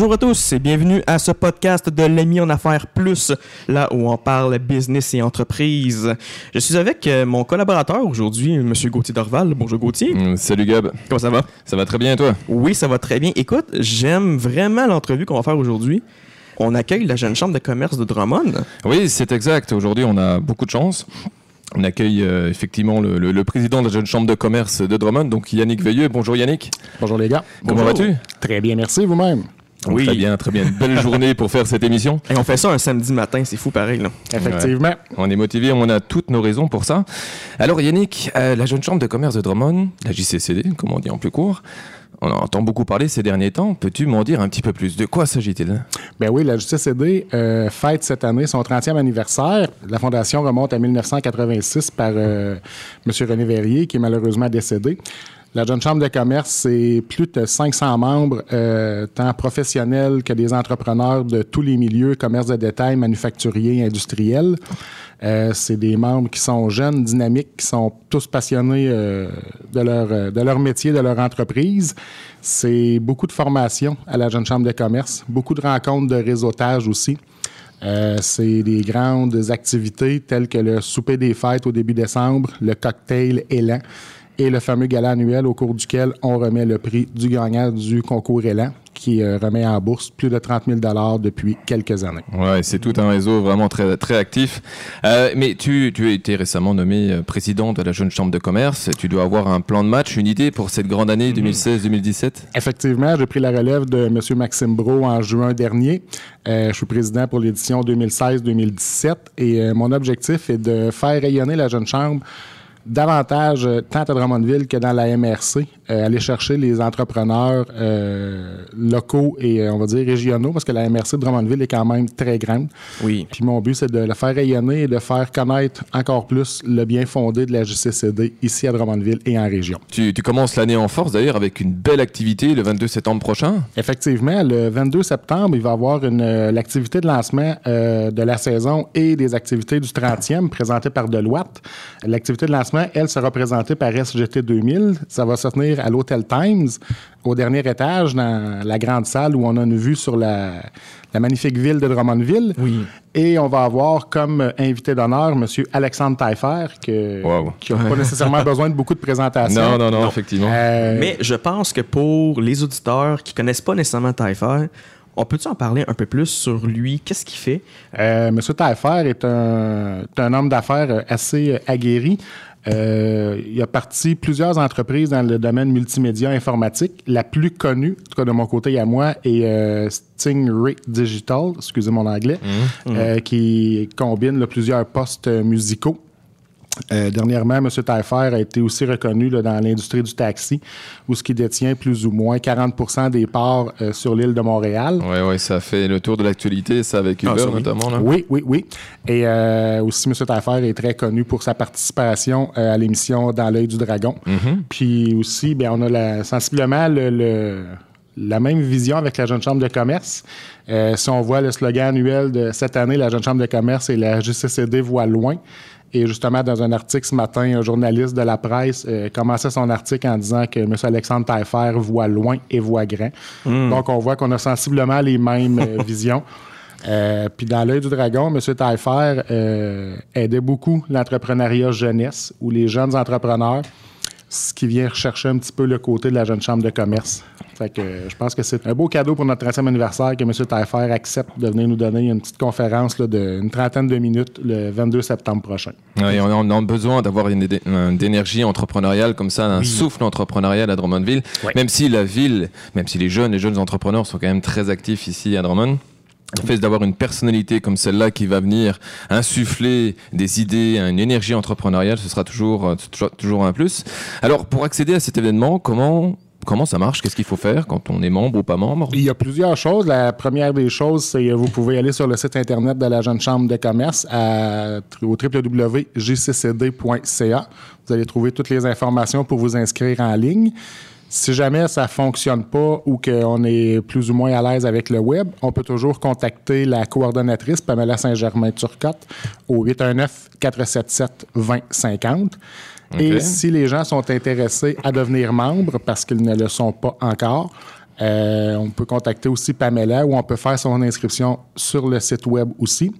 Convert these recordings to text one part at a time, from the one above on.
Bonjour à tous et bienvenue à ce podcast de l'ami en affaires plus, là où on parle business et entreprise. Je suis avec euh, mon collaborateur aujourd'hui, M. Gauthier Dorval. Bonjour Gauthier. Mm, salut Gab. Comment ça va? Ça va très bien et toi? Oui, ça va très bien. Écoute, j'aime vraiment l'entrevue qu'on va faire aujourd'hui. On accueille la jeune chambre de commerce de Drummond. Oui, c'est exact. Aujourd'hui, on a beaucoup de chance. On accueille euh, effectivement le, le- le président de la jeune chambre de commerce de Drummond, donc Yannick Veilleux. Bonjour Yannick. Bonjour les gars. Comment vas-tu? Très bien, merci vous-même. Oui. Très bien, très bien. Une belle journée pour faire cette émission. Et on fait ça un samedi matin, c'est fou pareil. Là. Effectivement. On est motivé, on a toutes nos raisons pour ça. Alors Yannick, euh, la jeune chambre de commerce de Drummond, la JCCD, comme on dit en plus court, on en entend beaucoup parler ces derniers temps. Peux-tu m'en dire un petit peu plus? De quoi s'agit-il? Ben oui, la JCCD euh, fête cette année son 30e anniversaire. La fondation remonte à 1986 par euh, M. René Verrier, qui est malheureusement décédé. La Jeune Chambre de commerce, c'est plus de 500 membres, euh, tant professionnels que des entrepreneurs de tous les milieux, commerce de détail, manufacturier, industriel. Euh, c'est des membres qui sont jeunes, dynamiques, qui sont tous passionnés euh, de, leur, euh, de leur métier, de leur entreprise. C'est beaucoup de formation à la Jeune Chambre de commerce, beaucoup de rencontres de réseautage aussi. C'est des grandes activités telles que le souper des fêtes au début décembre, le cocktail Élan et le fameux gala annuel au cours duquel on remet le prix du gagnant du concours Élan qui euh, remet en bourse plus de 30 000 depuis quelques années. Ouais, c'est tout un réseau vraiment très, très actif. Euh, mais tu, tu as été récemment nommé euh, président de la Jeune Chambre de Commerce. Tu dois avoir un plan de match, une idée pour cette grande année 2016-2017 Effectivement, j'ai pris la relève de M. Maxime Bro en juin dernier. Euh, je suis président pour l'édition 2016-2017 et mon objectif est de faire rayonner la Jeune Chambre davantage euh, tant à Drummondville que dans la MRC, euh, aller chercher les entrepreneurs euh, locaux et euh, on va dire régionaux parce que la MRC de Drummondville est quand même très grande. Oui. Puis mon but, c'est de le faire rayonner et de faire connaître encore plus le bien fondé de la JCCD ici à Drummondville et en région. tu, tu commences l'année en force d'ailleurs avec une belle activité le 22 septembre prochain. Effectivement, le 22 septembre, il va y avoir l'activité de lancement euh, de la saison et des activités du 30e présentées par Deloitte. L'activité de lancement, elle, sera présentée par SGT 2000. Ça va se tenir à l'Hôtel Times, au dernier étage, dans la grande salle où on a une vue sur la, la magnifique ville de Drummondville. Oui. Et on va avoir comme invité d'honneur M. Alexandre Taillefer, que, Wow. qui n'a pas nécessairement besoin de beaucoup de présentations. Non, non, non, effectivement. Euh, Mais je pense que pour les auditeurs qui connaissent pas nécessairement Taillefer, on peut-tu en parler un peu plus sur lui? Qu'est-ce qu'il fait? Euh, Monsieur Taillefer est un, est un homme d'affaires assez euh, aguerri. Euh, il a parti plusieurs entreprises dans le domaine multimédia informatique. La plus connue, en tout cas de mon côté et à moi, est euh, Stingray Digital, excusez mon anglais, euh, qui combine là, plusieurs postes musicaux. Euh, dernièrement, M. Taillefer a été aussi reconnu là, dans l'industrie du taxi, où ce qui détient plus ou moins 40% des parts euh, sur l'île de Montréal. Ouais, ouais, ça fait le tour de l'actualité, ça avec Uber Ah, ça, oui. notamment. Là. Oui, oui, oui. Et euh, aussi, M. Taillefer est très connu pour sa participation à l'émission Dans l'œil du dragon. Puis aussi, bien, on a la- sensiblement le, le- la même vision avec la Jeune Chambre de commerce. Euh, si on voit le slogan annuel de cette année, la Jeune Chambre de commerce et la JCCD voit loin. Et justement, dans un article ce matin, un journaliste de la presse euh, commençait son article en disant que M. Alexandre Taillefer voit loin et voit grand. Donc, on voit qu'on a sensiblement les mêmes euh, visions. Euh, puis dans l'œil du dragon, M. Taillefer aidait beaucoup l'entrepreneuriat jeunesse ou les jeunes entrepreneurs, ce qui vient rechercher un petit peu le côté de la jeune chambre de commerce. Fait que euh, je pense que c'est un beau cadeau pour notre 30e anniversaire que M. Taillefer accepte de venir nous donner une petite conférence d'une trentaine de minutes le 22 septembre prochain. Ouais, on, a, on a besoin d'avoir une, d'énergie entrepreneuriale comme ça, un souffle entrepreneurial à Drummondville. Ouais. Même si la ville, même si les jeunes, les jeunes entrepreneurs sont quand même très actifs ici à Drummond. Le fait d'avoir une personnalité comme celle-là qui va venir insuffler des idées, une énergie entrepreneuriale, ce sera toujours, euh, toujours, un plus. Alors, pour accéder à cet événement, comment, comment ça marche? Qu'est-ce qu'il faut faire quand on est membre ou pas membre? Il y a plusieurs choses. La première des choses, c'est que vous pouvez aller sur le site Internet de la Jeune Chambre de commerce au www.jccd.ca. Vous allez trouver toutes les informations pour vous inscrire en ligne. Si jamais ça fonctionne pas ou qu'on est plus ou moins à l'aise avec le web, on peut toujours contacter la coordonnatrice Pamela Saint-Germain-Turcotte au 819-477-2050. Et si les gens sont intéressés à devenir membres parce qu'ils ne le sont pas encore, Euh, on peut contacter aussi Pamela ou on peut faire son inscription sur le site web aussi.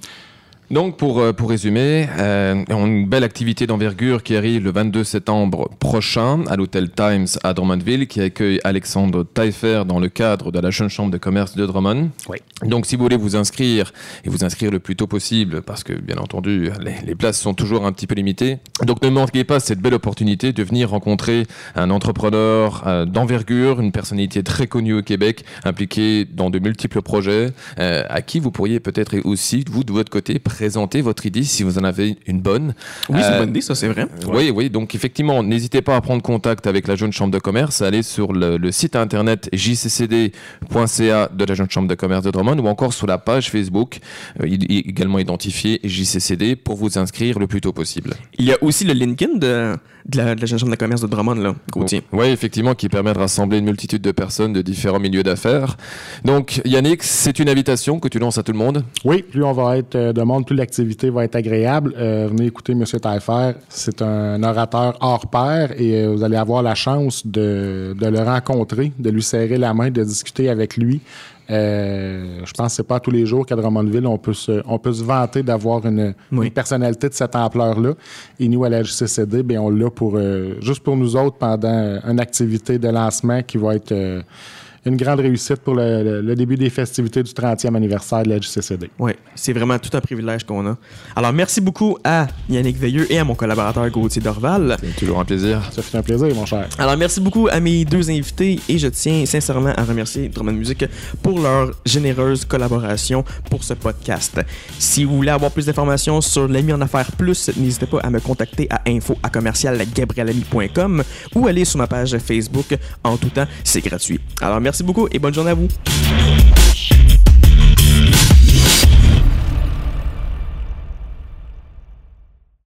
Donc, pour, euh, pour résumer, euh, on a une belle activité d'envergure qui arrive le 22 septembre prochain à l'hôtel Times à Drummondville, qui accueille Alexandre Taillefer dans le cadre de la Jeune Chambre de commerce de Drummond. Oui. Donc, si vous voulez vous inscrire, et vous inscrire le plus tôt possible, parce que, bien entendu, les, les places sont toujours un petit peu limitées. Donc, ne manquez pas cette belle opportunité de venir rencontrer un entrepreneur euh, d'envergure, une personnalité très connue au Québec, impliquée dans de multiples projets, euh, à qui vous pourriez peut-être aussi, vous, de votre côté, présenter votre idée si vous en avez une bonne. Oui, c'est une Euh, bonne idée, ça, c'est vrai. oui, oui. Donc, effectivement, n'hésitez pas à prendre contact avec la Jeune Chambre de commerce, allez sur le, le site internet jccd.ca de la Jeune Chambre de commerce de Drummond ou encore sur la page Facebook, euh, également identifié JCCD, pour vous inscrire le plus tôt possible. Il y a aussi le LinkedIn de, de la, de la Jeune Chambre de commerce de Drummond, là, Gauthier. Oui, effectivement, qui permet de rassembler une multitude de personnes de différents milieux d'affaires. Donc, Yannick, c'est une invitation que tu lances à tout le monde? Oui, plus on va être euh, de monde, plus l'activité va être agréable. Euh, venez écouter M. Taillefer. C'est un orateur hors pair et euh, vous allez avoir la chance de, de le rencontrer, de lui serrer la main, de discuter avec lui. Euh, je pense que c'est pas tous les jours qu'à Drummondville, on peut se, on peut se vanter d'avoir une, Oui. une personnalité de cette ampleur-là. Et nous, à la JCCD, ben, on l'a pour, euh, juste pour nous autres pendant une activité de lancement qui va être une grande réussite pour le, le- le début des festivités du 30e anniversaire de la JCCD. Oui, c'est vraiment tout un privilège qu'on a. Alors, merci beaucoup à Yannick Veilleux et à mon collaborateur Gauthier Dorval. C'est toujours un plaisir. Ça fait un plaisir, mon cher. Alors, merci beaucoup à mes deux invités et je tiens sincèrement à remercier Drummond Music pour leur généreuse collaboration pour ce podcast. Si vous voulez avoir plus d'informations sur l'ami en affaires plus, n'hésitez pas à me contacter à info à commercial gabrielami.com ou aller sur ma page Facebook. En tout temps, c'est gratuit. Alors, merci beaucoup et bonne journée à vous.